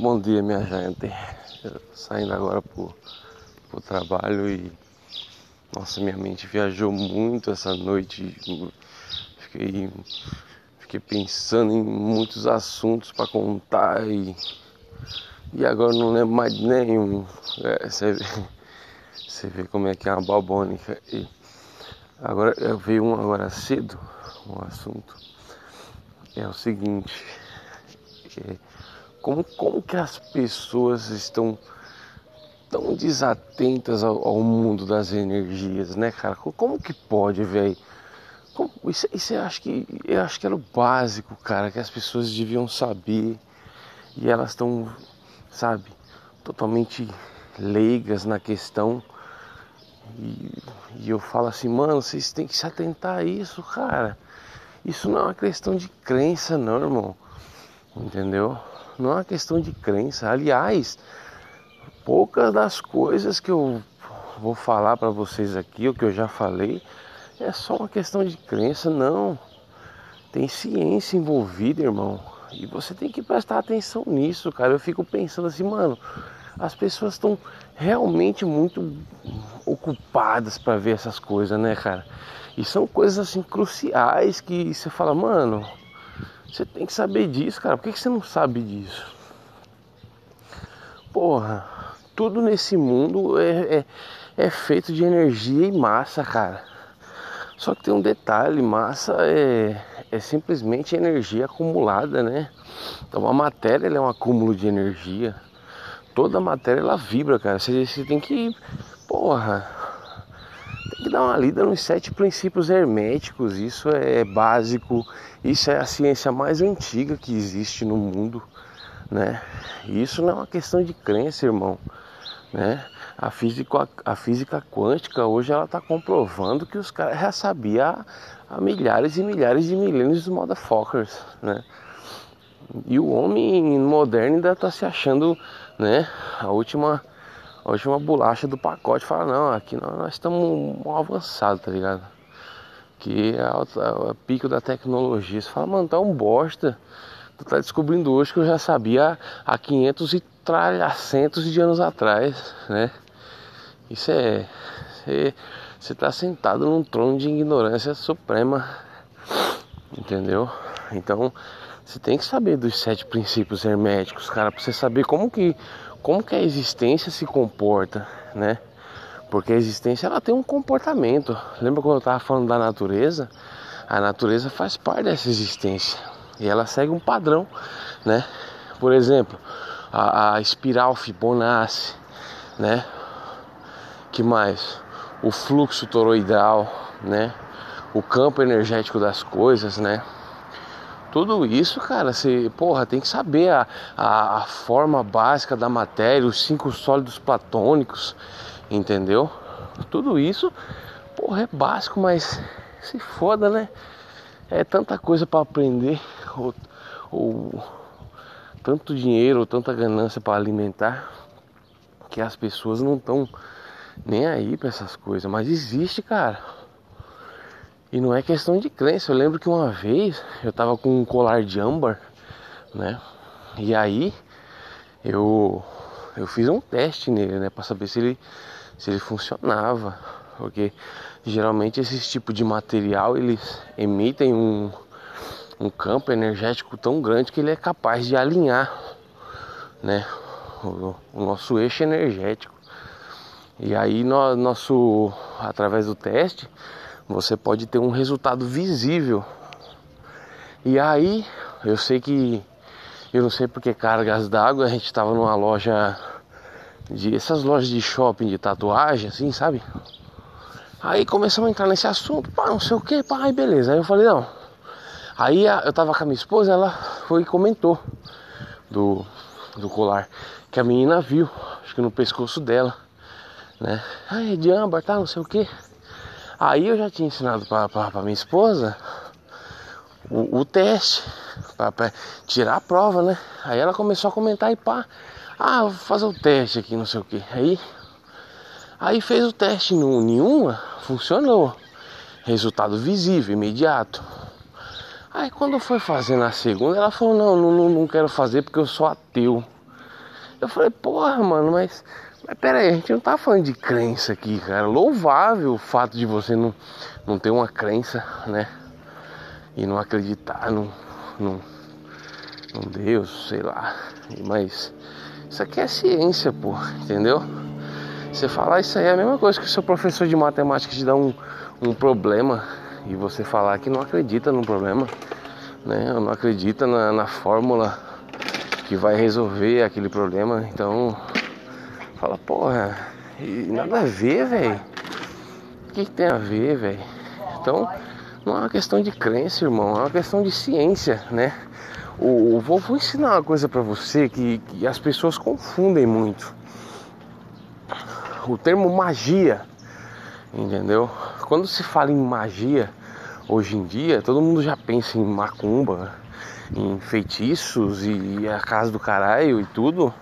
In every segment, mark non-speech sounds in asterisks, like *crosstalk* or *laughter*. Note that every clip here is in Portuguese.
Bom dia, minha gente. Saindo agora pro, pro trabalho e. Nossa, minha mente viajou muito essa noite. Fiquei, fiquei pensando em muitos assuntos para contar e. E agora não lembro mais de nenhum. É, você, vê, você vê como é que é uma balbônica. E agora eu vi um agora cedo, um assunto. É o seguinte como, como que as pessoas estão tão desatentas ao, ao, mundo das energias, né, cara? Como que pode, velho? Isso, isso eu acho que eu acho que era o básico, cara, que as pessoas deviam saber e elas estão, sabe, totalmente leigas na questão. E, e, eu falo assim, mano, vocês têm que se atentar a isso, cara. Isso não é uma questão de crença, não, irmão. Entendeu? Não é uma questão de crença. Aliás, poucas das coisas que eu vou falar para vocês aqui, o que eu já falei, é só uma questão de crença, não. Tem ciência envolvida, irmão. E você tem que prestar atenção nisso, cara. Eu fico pensando assim, mano, as pessoas estão realmente muito ocupadas para ver essas coisas, né, cara? E são coisas assim cruciais que você fala, mano, você tem que saber disso, cara. Por que você não sabe disso? Porra, tudo nesse mundo é, é, é feito de energia e massa, cara. Só que tem um detalhe, massa é, é simplesmente energia acumulada, né? Então a matéria é um acúmulo de energia. Toda matéria ela vibra, cara. Você, você tem que, porra, dar uma lida nos sete princípios herméticos. Isso é básico, isso é a ciência mais antiga que existe no mundo, né? Isso não é uma questão de crença, irmão, né? A física, a física quântica hoje ela está comprovando que os caras já sabiam há, há, milhares e milhares de milênios dos motherfuckers, né? E o homem moderno ainda está se achando, né? A última a última bolacha do pacote fala, não, aqui nós, estamos avançados, tá ligado? Que é o pico da tecnologia. Você fala, mano, tá um bosta. Tu tá descobrindo hoje que eu já sabia há 500 e tralhacentos de anos atrás, né? Isso é. Você, você tá sentado num trono de ignorância suprema, entendeu? Então, você tem que saber dos sete princípios herméticos, cara, pra você saber como que como que a existência se comporta, né? Porque a existência ela tem um comportamento. Lembra quando eu estava falando da natureza? A natureza faz parte dessa existência e ela segue um padrão, né? Por exemplo, a, a espiral Fibonacci, né? Que mais? O fluxo toroidal, né? O campo energético das coisas, né? Tudo isso, cara, você, porra, tem que saber a, a, a, forma básica da matéria, os cinco sólidos platônicos, entendeu? Tudo isso, porra, é básico, mas se foda, né? É tanta coisa para aprender, ou, ou tanto dinheiro, ou tanta ganância para alimentar, que as pessoas não estão nem aí para essas coisas. Mas existe, cara. E não é questão de crença. Eu lembro que uma vez eu tava com um colar de âmbar, né? E aí eu eu fiz um teste nele, né, para saber se ele se ele funcionava, porque geralmente esses tipos de material eles emitem um um campo energético tão grande que ele é capaz de alinhar, né, o, o nosso eixo energético. E aí no, nosso através do teste você pode ter um resultado visível. E aí, eu sei que eu não sei porque cargas d'água, a gente estava numa loja de essas lojas de shopping de tatuagem, assim, sabe? Aí começamos a entrar nesse assunto, pá, não sei o que, pá, aí beleza. Aí eu falei, não. Aí eu tava com a minha esposa, ela foi e comentou do, do colar que a menina viu, acho que no pescoço dela, né? Ai, de âmbar, tá, não sei o que. Aí eu já tinha ensinado para minha esposa o, o teste, para tirar a prova, né? Aí ela começou a comentar e pá, ah, vou fazer o teste aqui, não sei o que. Aí, aí fez o teste no nenhuma, funcionou. Resultado visível, imediato. Aí quando foi fazer na segunda, ela falou, não, não, não quero fazer porque eu sou ateu. Eu falei, porra, mano, mas, mas pera aí, a gente não tá falando de crença aqui, cara. Louvável o fato de você não, não ter uma crença, né? E não acreditar num, num, num Deus, sei lá. Mas isso aqui é ciência, pô, entendeu? Você falar isso aí é a mesma coisa que o seu professor de matemática te dá um, um problema e você falar que não acredita no problema, né? Não acredita na, na fórmula que vai resolver aquele problema. Então, fala, porra, nada a ver, velho. O que, que, tem a ver, velho? Então, não é uma questão de crença, irmão, é uma questão de ciência, né? O, vou, vou ensinar uma coisa para você que, que as pessoas confundem muito. O termo magia, entendeu? Quando se fala em magia, hoje em dia, todo mundo já pensa em macumba, em feitiços e a casa do caralho e tudo,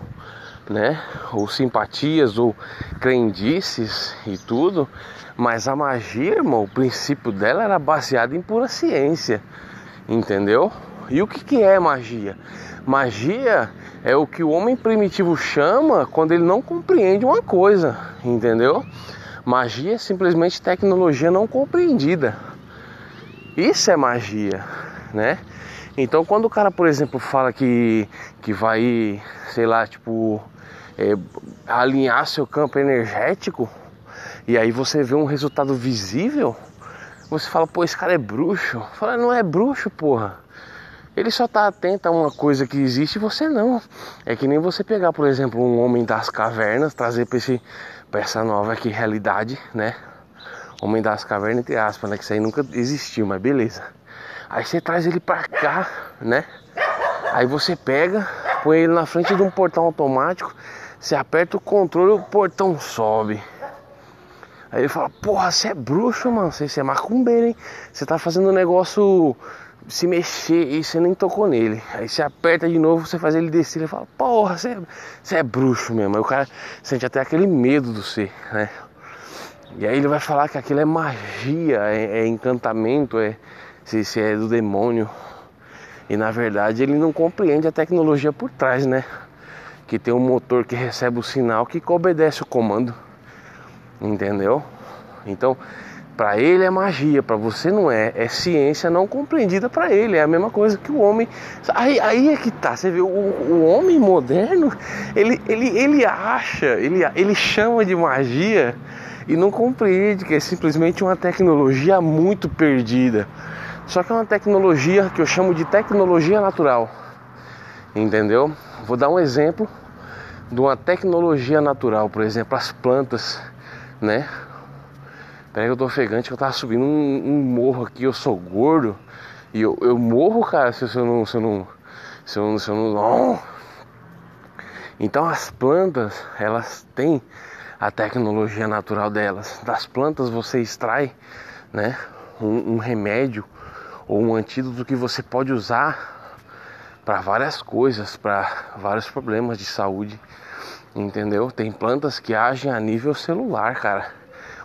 né? Ou simpatias ou crendices e tudo. Mas a magia, irmão, o princípio dela era baseado em pura ciência, entendeu? E o que, que é magia? Magia é o que o homem primitivo chama quando ele não compreende uma coisa, entendeu? Magia é simplesmente tecnologia não compreendida. Isso é magia, né? Então quando o cara, por exemplo, fala que, que vai, sei lá, tipo, é, alinhar seu campo energético, e aí você vê um resultado visível, você fala, pô, esse cara é bruxo. Fala, não é bruxo, porra. Ele só tá atento a uma coisa que existe e você não. É que nem você pegar, por exemplo, um homem das cavernas, trazer para esse para essa nova aqui realidade, né? Homem das cavernas, entre aspas, né? Que isso aí nunca existiu, mas beleza. Aí você traz ele pra cá, né? Aí você pega, põe ele na frente de um portão automático, você aperta o controle o portão sobe. Aí ele fala, porra, você é bruxo, mano, você é macumbeiro, hein? Você tá fazendo um negócio se mexer e você nem tocou nele. Aí você aperta de novo, você faz ele descer, ele fala, porra, você, é, é bruxo mesmo. Aí o cara sente até aquele medo do ser, né? E aí ele vai falar que aquilo é magia, é, é encantamento, é se, se é do demônio. E na verdade ele não compreende a tecnologia por trás, né? Que tem um motor que recebe o sinal que obedece o comando. Entendeu? Então, para ele é magia, para você não é. É ciência não compreendida para ele. É a mesma coisa que o homem. Aí, aí é que tá. Você vê, o, o homem moderno, ele, ele, ele acha, ele, ele chama de magia e não compreende que é simplesmente uma tecnologia muito perdida. Só que é uma tecnologia que eu chamo de tecnologia natural. Entendeu? Vou dar um exemplo de uma tecnologia natural, por exemplo, as plantas, né? Peraí que eu tô ofegante, eu tava subindo um, um, morro aqui, eu sou gordo. E eu, eu morro, cara, se eu não. Se eu não. Se eu não, se eu não. Então as plantas, elas têm a tecnologia natural delas. Das plantas você extrai né, um, um remédio ou um antídoto que você pode usar para várias coisas, para vários problemas de saúde, entendeu? Tem plantas que agem a nível celular, cara.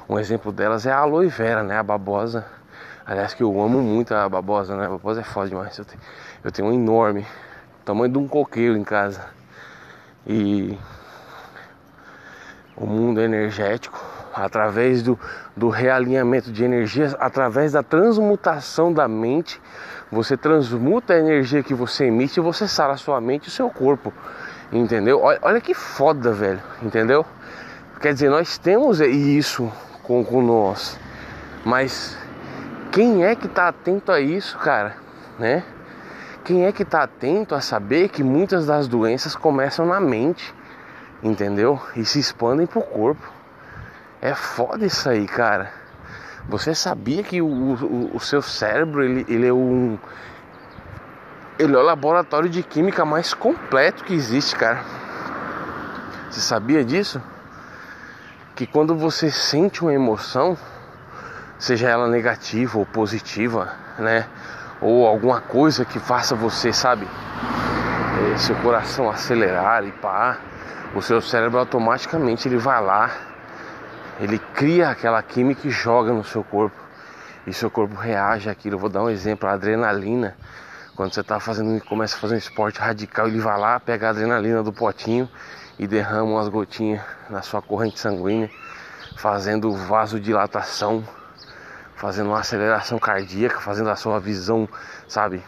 Um exemplo delas é a aloe vera, né? A babosa. Aliás, que eu amo muito a babosa, né? A babosa é foda demais. Eu tenho, eu tenho um enorme, tamanho de um coqueiro em casa. E o mundo energético, através do, do realinhamento de energias, através da transmutação da mente, você transmuta a energia que você emite e você sara a sua mente e o seu corpo. Entendeu? Olha, olha que foda, velho. Entendeu? Quer dizer, nós temos isso com, com nós. Mas quem é que está atento a isso, cara? Né? Quem é que está atento a saber que muitas das doenças começam na mente, entendeu? E se expandem pro corpo. É foda isso aí, cara. Você sabia que o, o, o seu cérebro ele, ele é um ele é o laboratório de química mais completo que existe, cara. Você sabia disso? que quando você sente uma emoção, seja ela negativa ou positiva, né? Ou alguma coisa que faça você, sabe, é, seu coração acelerar e pá, o seu cérebro automaticamente ele vai lá, ele cria aquela química e joga no seu corpo. e seu corpo reage àquilo. Eu vou dar um exemplo, a adrenalina. Quando você está fazendo, começa a fazer um esporte radical, ele vai lá, pega a adrenalina do potinho e derrama umas gotinhas na sua corrente sanguínea, fazendo vasodilatação, fazendo uma aceleração cardíaca, fazendo a sua visão, sabe,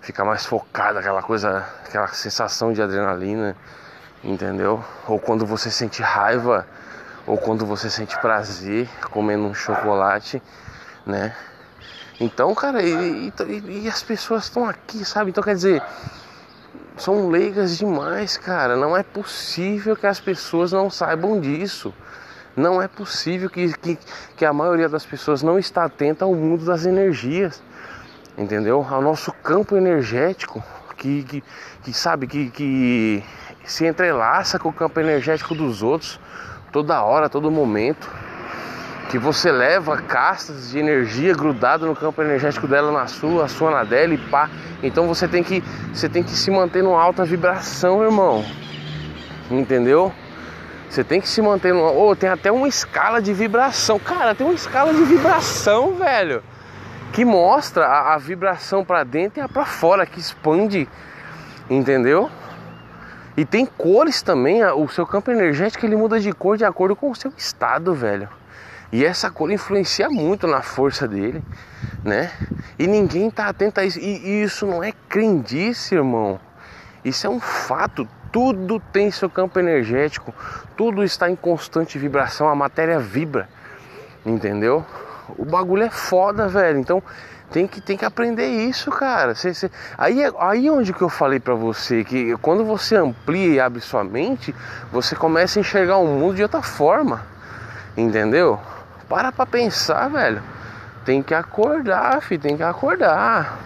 ficar mais focada, aquela coisa, aquela sensação de adrenalina, entendeu? Ou quando você sente raiva, ou quando você sente prazer comendo um chocolate, né? Então, cara, e, e, e as pessoas estão aqui, sabe? Então, quer dizer, são leigas demais, cara. Não é possível que as pessoas não saibam disso. Não é possível que, que, que a maioria das pessoas não está atenta ao mundo das energias, entendeu? Ao nosso campo energético, que, que, que sabe, que, que se entrelaça com o campo energético dos outros toda hora, todo momento que você leva castas de energia grudada no campo energético dela na sua, a sua na dela e pá. Então você tem que você tem que se manter numa alta vibração, irmão. Entendeu? Você tem que se manter numa, oh, tem até uma escala de vibração. Cara, tem uma escala de vibração, velho, que mostra a, a vibração para dentro e a para fora, que expande, entendeu? E tem cores também, o seu campo energético ele muda de cor de acordo com o seu estado, velho. E essa cor influencia muito na força dele, né? E ninguém tá atento a isso. E isso não é crendice, irmão. Isso é um fato. Tudo tem seu campo energético. Tudo está em constante vibração. A matéria vibra. Entendeu? O bagulho é foda, velho. Então tem que, tem que aprender isso, cara. Cê, cê... Aí, aí onde que eu falei para você que quando você amplia e abre sua mente, você começa a enxergar o mundo de outra forma. Entendeu? Para pra pensar, velho. Tem que acordar, filho, tem que acordar.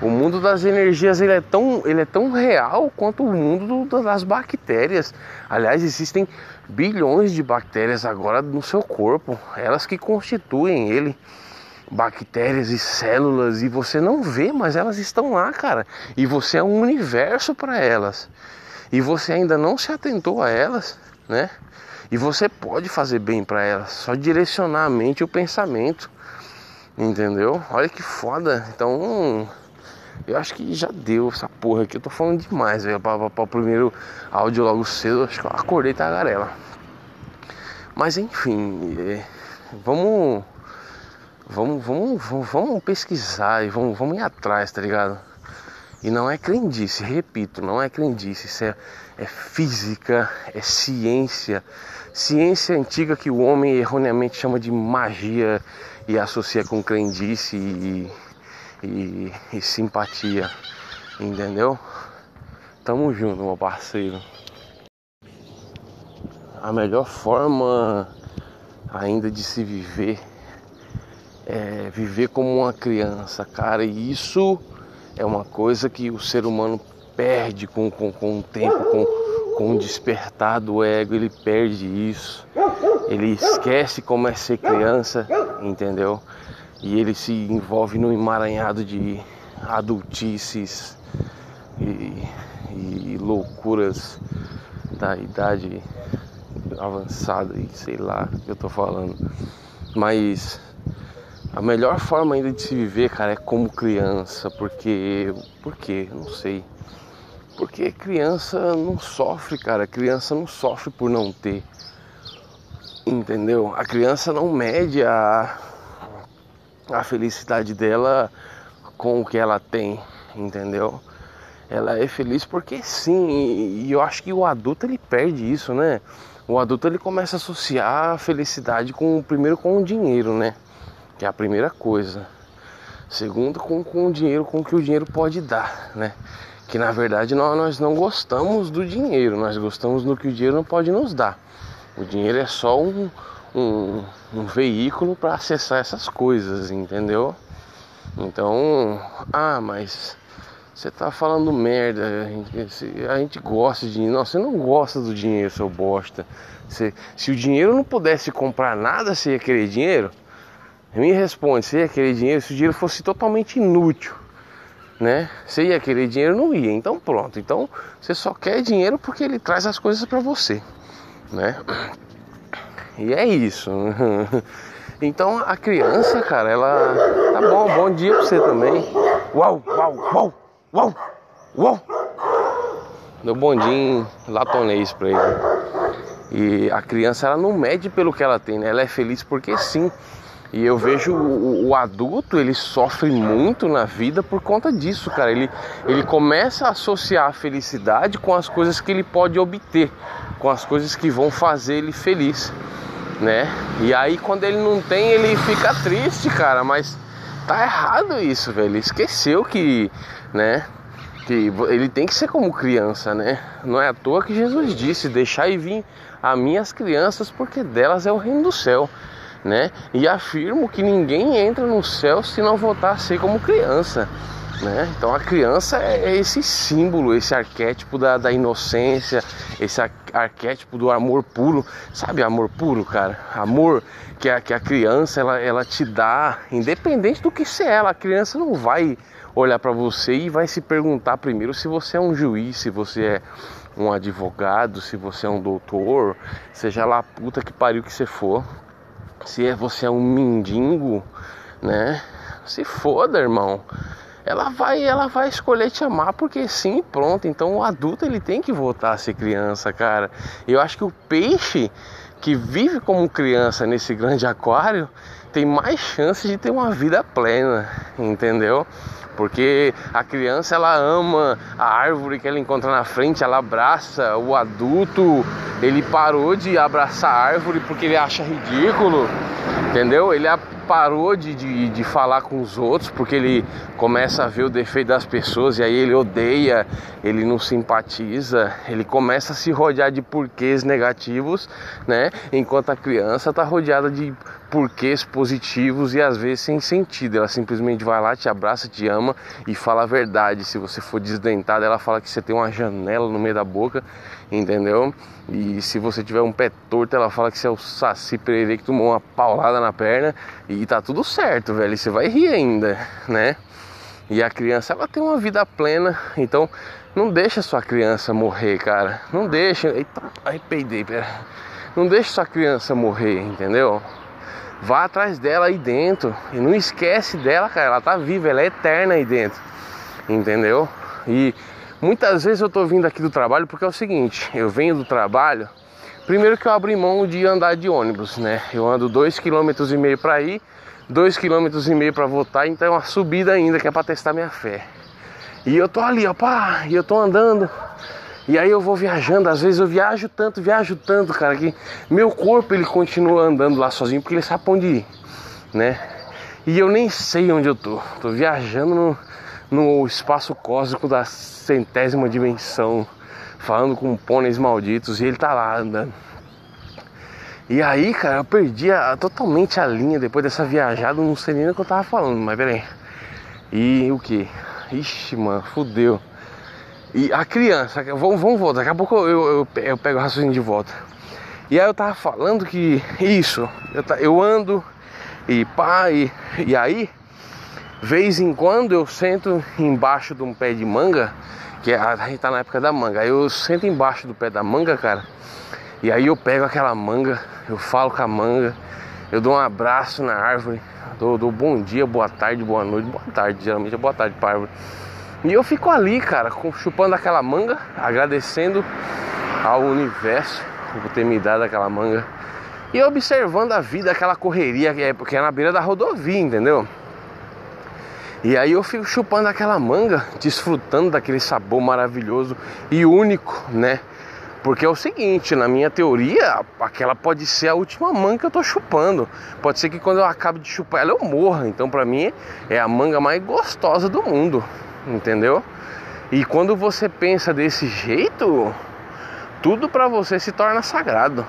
O mundo das energias ele é tão, ele é tão real quanto o mundo do, das bactérias. Aliás, existem bilhões de bactérias agora no seu corpo, elas que constituem ele. Bactérias e células e você não vê, mas elas estão lá, cara. E você é um universo para elas. E você ainda não se atentou a elas, né? E você pode fazer bem para ela, só direcionar a mente e o pensamento. Entendeu? Olha que foda. Então, eu acho que já deu essa porra aqui. Eu tô falando demais, velho. Para o primeiro áudio logo cedo, acho que eu acordei tagarela. Mas enfim, é, vamos, vamos, vamos, vamos, vamos pesquisar e vamos, vamos ir atrás, tá ligado? E não é crendice, repito, não é crendice, isso é, é física, é ciência, ciência antiga que o homem erroneamente chama de magia e associa com crendice e, e, e simpatia, entendeu? Tamo junto, meu parceiro. A melhor forma ainda de se viver é viver como uma criança, cara, e isso é uma coisa que o ser humano perde com, com, com o tempo, com com o despertar do ego, ele perde isso. Ele esquece como é ser criança, entendeu? E ele se envolve num emaranhado de adultices e, e loucuras da idade avançada e sei lá o que eu tô falando. Mas a melhor forma ainda de se viver, cara, é como criança, porque por quê? Não sei. Porque criança não sofre, cara. Criança não sofre por não ter. Entendeu? A criança não mede a, a felicidade dela com o que ela tem, entendeu? Ela é feliz porque sim, e eu acho que o adulto ele perde isso, né? O adulto ele começa a associar a felicidade com primeiro com o dinheiro, né? Que é a primeira coisa. Segundo com, com o dinheiro, com o que o dinheiro pode dar, né? que na verdade nós, nós não gostamos do dinheiro, nós gostamos do que o dinheiro não pode nos dar. O dinheiro é só um, um, um veículo para acessar essas coisas, entendeu? Então, ah, mas você tá falando merda, a gente, a gente gosta de dinheiro. Não, você não gosta do dinheiro, seu bosta. Você, se o dinheiro não pudesse comprar nada, você ia querer dinheiro? Me responde, você ia querer dinheiro se o dinheiro fosse totalmente inútil né? Você ia querer dinheiro, não ia. Então pronto. Então você só quer dinheiro porque ele traz as coisas para você, né? E é isso. *laughs* Então a criança, cara, ela. Tá bom, bom dia pra você também. Uau, uau, uau, uau, uau. Deu bondinho latonês pra ele. E a criança, ela não mede pelo que ela tem, né? Ela é feliz porque sim. E eu vejo o, o, adulto, ele sofre muito na vida por conta disso, cara. Ele, ele começa a associar a felicidade com as coisas que ele pode obter, com as coisas que vão fazer ele feliz, né? E aí quando ele não tem, ele fica triste, cara. Mas tá errado isso, velho. Ele esqueceu que, né? Que ele tem que ser como criança, né? Não é à toa que Jesus disse: Deixar e vir a minhas crianças, porque delas é o reino do céu né? E afirmo que ninguém entra no céu se não voltar a ser como criança. Né? Então a criança é, é esse símbolo, esse arquétipo da, da inocência, esse arquétipo do amor puro, sabe amor puro, cara? Amor que a, que a criança ela, ela te dá, independente do que ser ela, a criança não vai olhar para você e vai se perguntar primeiro se você é um juiz, se você é um advogado, se você é um doutor, seja lá a puta que pariu que você for se é você é um mendigo, né? Se foda, irmão. Ela vai, ela vai escolher te amar porque sim, pronto. Então o adulto ele tem que voltar a ser criança, cara. Eu acho que o peixe que vive como criança nesse grande aquário tem mais chance de ter uma vida plena, entendeu? Porque a criança ela ama a árvore que ela encontra na frente, ela abraça. O adulto ele parou de abraçar a árvore porque ele acha ridículo, entendeu? Ele parou de, de, de, falar com os outros porque ele começa a ver o defeito das pessoas e aí ele odeia, ele não simpatiza, ele começa a se rodear de porquês negativos, né? Enquanto a criança está rodeada de porquês positivos e às vezes sem sentido. Ela simplesmente vai lá, te abraça, te ama e fala a verdade. Se você for desdentado, ela fala que você tem uma janela no meio da boca, entendeu? E se você tiver um pé torto, ela fala que você é o Saci Pereira que tomou uma paulada na perna e tá tudo certo, velho. E você vai rir ainda, né? E a criança, ela tem uma vida plena, então não deixa sua criança morrer, cara. Não deixa. Eita, arrepeidei, pera. Não deixa sua criança morrer, entendeu? Vá atrás dela aí dentro. E não esquece dela, cara. Ela tá viva, ela é eterna aí dentro. Entendeu? E muitas vezes eu tô vindo aqui do trabalho porque é o seguinte, eu venho do trabalho, primeiro que eu abri mão de andar de ônibus, né? Eu ando dois km e meio para ir, dois km e meio para voltar, então é uma subida ainda que é para testar minha fé. E eu tô ali, ó, pá, e eu tô andando e aí eu vou viajando, às vezes eu viajo tanto, viajo tanto, cara, que meu corpo ele continua andando lá sozinho porque ele sabe onde ir, né? E eu nem sei onde eu tô. Tô viajando no, no espaço cósmico da centésima dimensão, falando com pôneis malditos e ele tá lá andando. E aí, cara, eu perdi a, totalmente a linha depois dessa viajada, não sei nem o que eu tava falando, mas peraí. E o que? Ixi, mano, fudeu. E a criança, vamos, vamos voltar, daqui a pouco eu, eu, eu pego o raciocínio de volta. E aí eu tava falando que isso, eu, eu ando e pá, e, e aí, vez em quando eu sento embaixo de um pé de manga, que é, a gente tá na época da manga, aí eu sento embaixo do pé da manga, cara, e aí eu pego aquela manga, eu falo com a manga, eu dou um abraço na árvore, dou, dou bom dia, boa tarde, boa noite, boa tarde, geralmente é boa tarde pra árvore. E eu fico ali, cara, chupando aquela manga, agradecendo ao universo por ter me dado aquela manga. E observando a vida, aquela correria que é, porque é na beira da rodovia, entendeu? E aí eu fico chupando aquela manga, desfrutando daquele sabor maravilhoso e único, né? Porque é o seguinte, na minha teoria, aquela pode ser a última manga que eu tô chupando. Pode ser que quando eu acabe de chupar ela eu morra. Então para mim é a manga mais gostosa do mundo entendeu? E quando você pensa desse jeito, tudo para você se torna sagrado,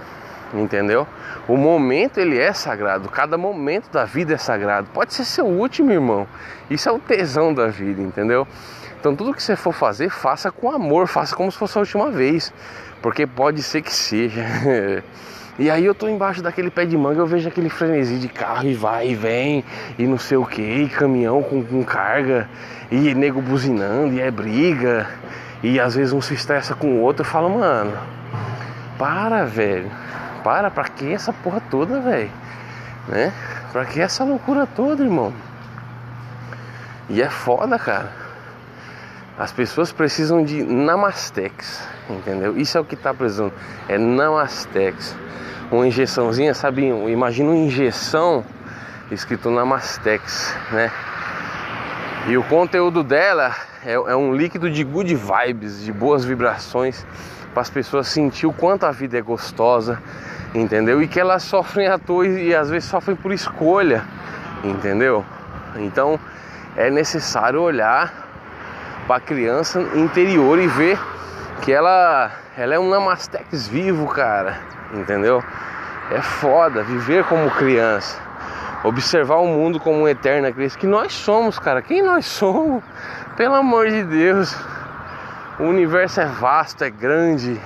entendeu? O momento ele é sagrado, cada momento da vida é sagrado. Pode ser seu último, irmão. Isso é o tesão da vida, entendeu? Então tudo que você for fazer, faça com amor, faça como se fosse a última vez, porque pode ser que seja. *laughs* E aí eu tô embaixo daquele pé de manga, eu vejo aquele frenesi de carro e vai e vem, e não sei o que, caminhão com, com carga, e nego buzinando, e é briga, e às vezes um se estressa com o outro, eu falo, mano, para, velho, para, pra que essa porra toda, velho? Né? Pra que essa loucura toda, irmão? E é foda, cara. As pessoas precisam de Namastex, entendeu? Isso é o que tá precisando. É Namastex. Uma injeçãozinha, sabe? Imagina uma injeção escrito Namastex, né? E o conteúdo dela é, é um líquido de good vibes, de boas vibrações, para as pessoas sentir o quanto a vida é gostosa, entendeu? E que elas sofrem à toa e, às vezes sofrem por escolha, entendeu? Então é necessário olhar para a criança interior e ver que ela, ela é um namastex vivo, cara, entendeu? É foda viver como criança, observar o mundo como uma eterna criança, que nós somos, cara. Quem nós somos? Pelo amor de Deus, o universo é vasto, é grande,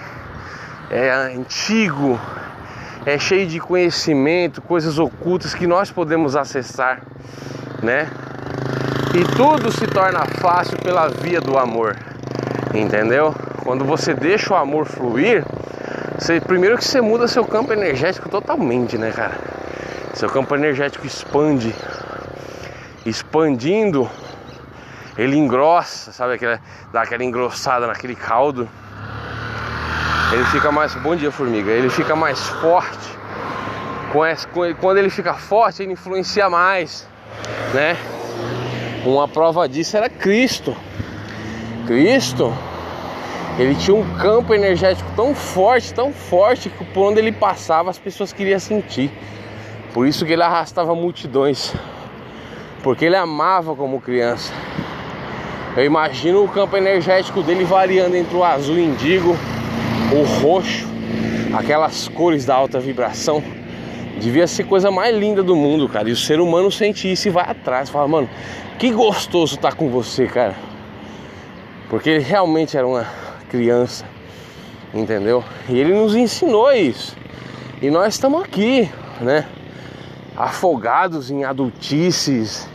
é antigo, é cheio de conhecimento, coisas ocultas que nós podemos acessar, né? E tudo se torna fácil pela via do amor. Entendeu? Quando você deixa o amor fluir, você, primeiro que você muda seu campo energético totalmente, né, cara? Seu campo energético expande. Expandindo, ele engrossa, sabe aquela, dá aquela engrossada naquele caldo. Ele fica mais. Bom dia, formiga. Ele fica mais forte. Quando ele fica forte, ele influencia mais, né? Uma prova disso era Cristo. Cristo, ele tinha um campo energético tão forte, tão forte que por onde ele passava as pessoas queriam sentir. Por isso que ele arrastava multidões. Porque ele amava como criança. Eu imagino o campo energético dele variando entre o azul indigo, o roxo, aquelas cores da alta vibração. Devia ser coisa mais linda do mundo, cara. E o ser humano sente isso e vai atrás. Fala, mano, que gostoso estar tá com você, cara. Porque ele realmente era uma criança, entendeu? E ele nos ensinou isso. E nós estamos aqui, né? Afogados em adultices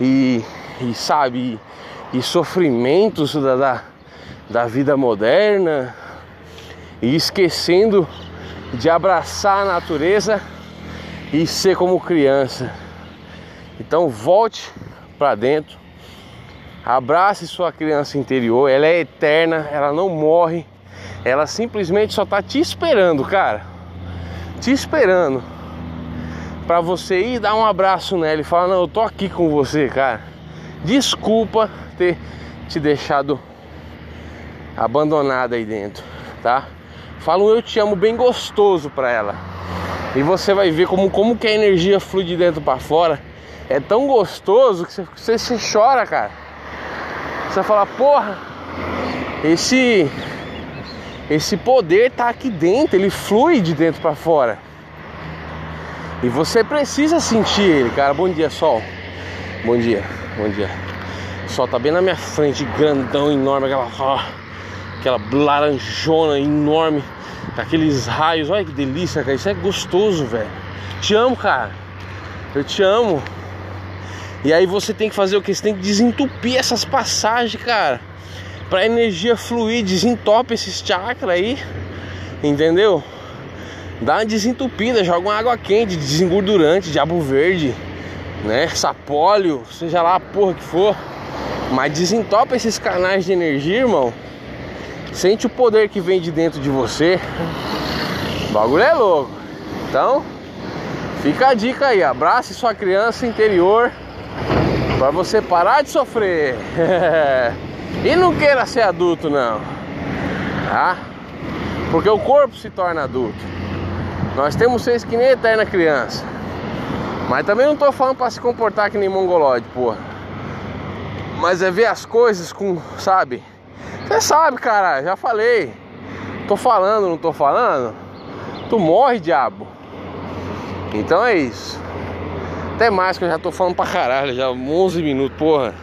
e, e sabe, e, sofrimentos da, da, da vida moderna e esquecendo de abraçar a natureza e ser como criança. Então volte para dentro. Abrace sua criança interior, ela é eterna, ela não morre. Ela simplesmente só tá te esperando, cara. Te esperando para você ir dar um abraço nela e falar: "Não, eu tô aqui com você, cara. Desculpa ter te deixado abandonada aí dentro, tá? Fala um eu te amo bem gostoso para ela. E você vai ver como como que a energia flui de dentro para fora é tão gostoso que você, você chora, cara. Você vai falar, porra, esse esse poder tá aqui dentro, ele flui de dentro para fora. E você precisa sentir ele, cara. Bom dia, sol. Bom dia, bom dia. O sol tá bem na minha frente, grandão, enorme, aquela, ó, aquela laranjona enorme, aqueles raios. Olha que delícia, cara. Isso é gostoso, velho. Te amo, cara. Eu te amo. E aí você tem que fazer o que? Você tem que desentupir essas passagens, cara. Pra energia fluir, desentope esses chakras aí. Entendeu? Dá uma desentupida, joga uma água quente, desengordurante, diabo verde, né? Sapólio, seja lá a porra que for. Mas desentopa esses canais de energia, irmão. Sente o poder que vem de dentro de você. O bagulho é louco. Então, fica a dica aí, abrace sua criança interior para você parar de sofrer. *laughs* e não queira ser adulto não. Tá? Porque o corpo se torna adulto. Nós temos seis que nem eterna criança. Mas também não tô falando para se comportar que nem mongolode, porra. Mas é ver as coisas com, sabe? Você sabe, cara, já falei. Tô falando, não tô falando? Tu morre, diabo. Então é isso. Até mais que eu já tô falando pra caralho, já 11 minutos, porra.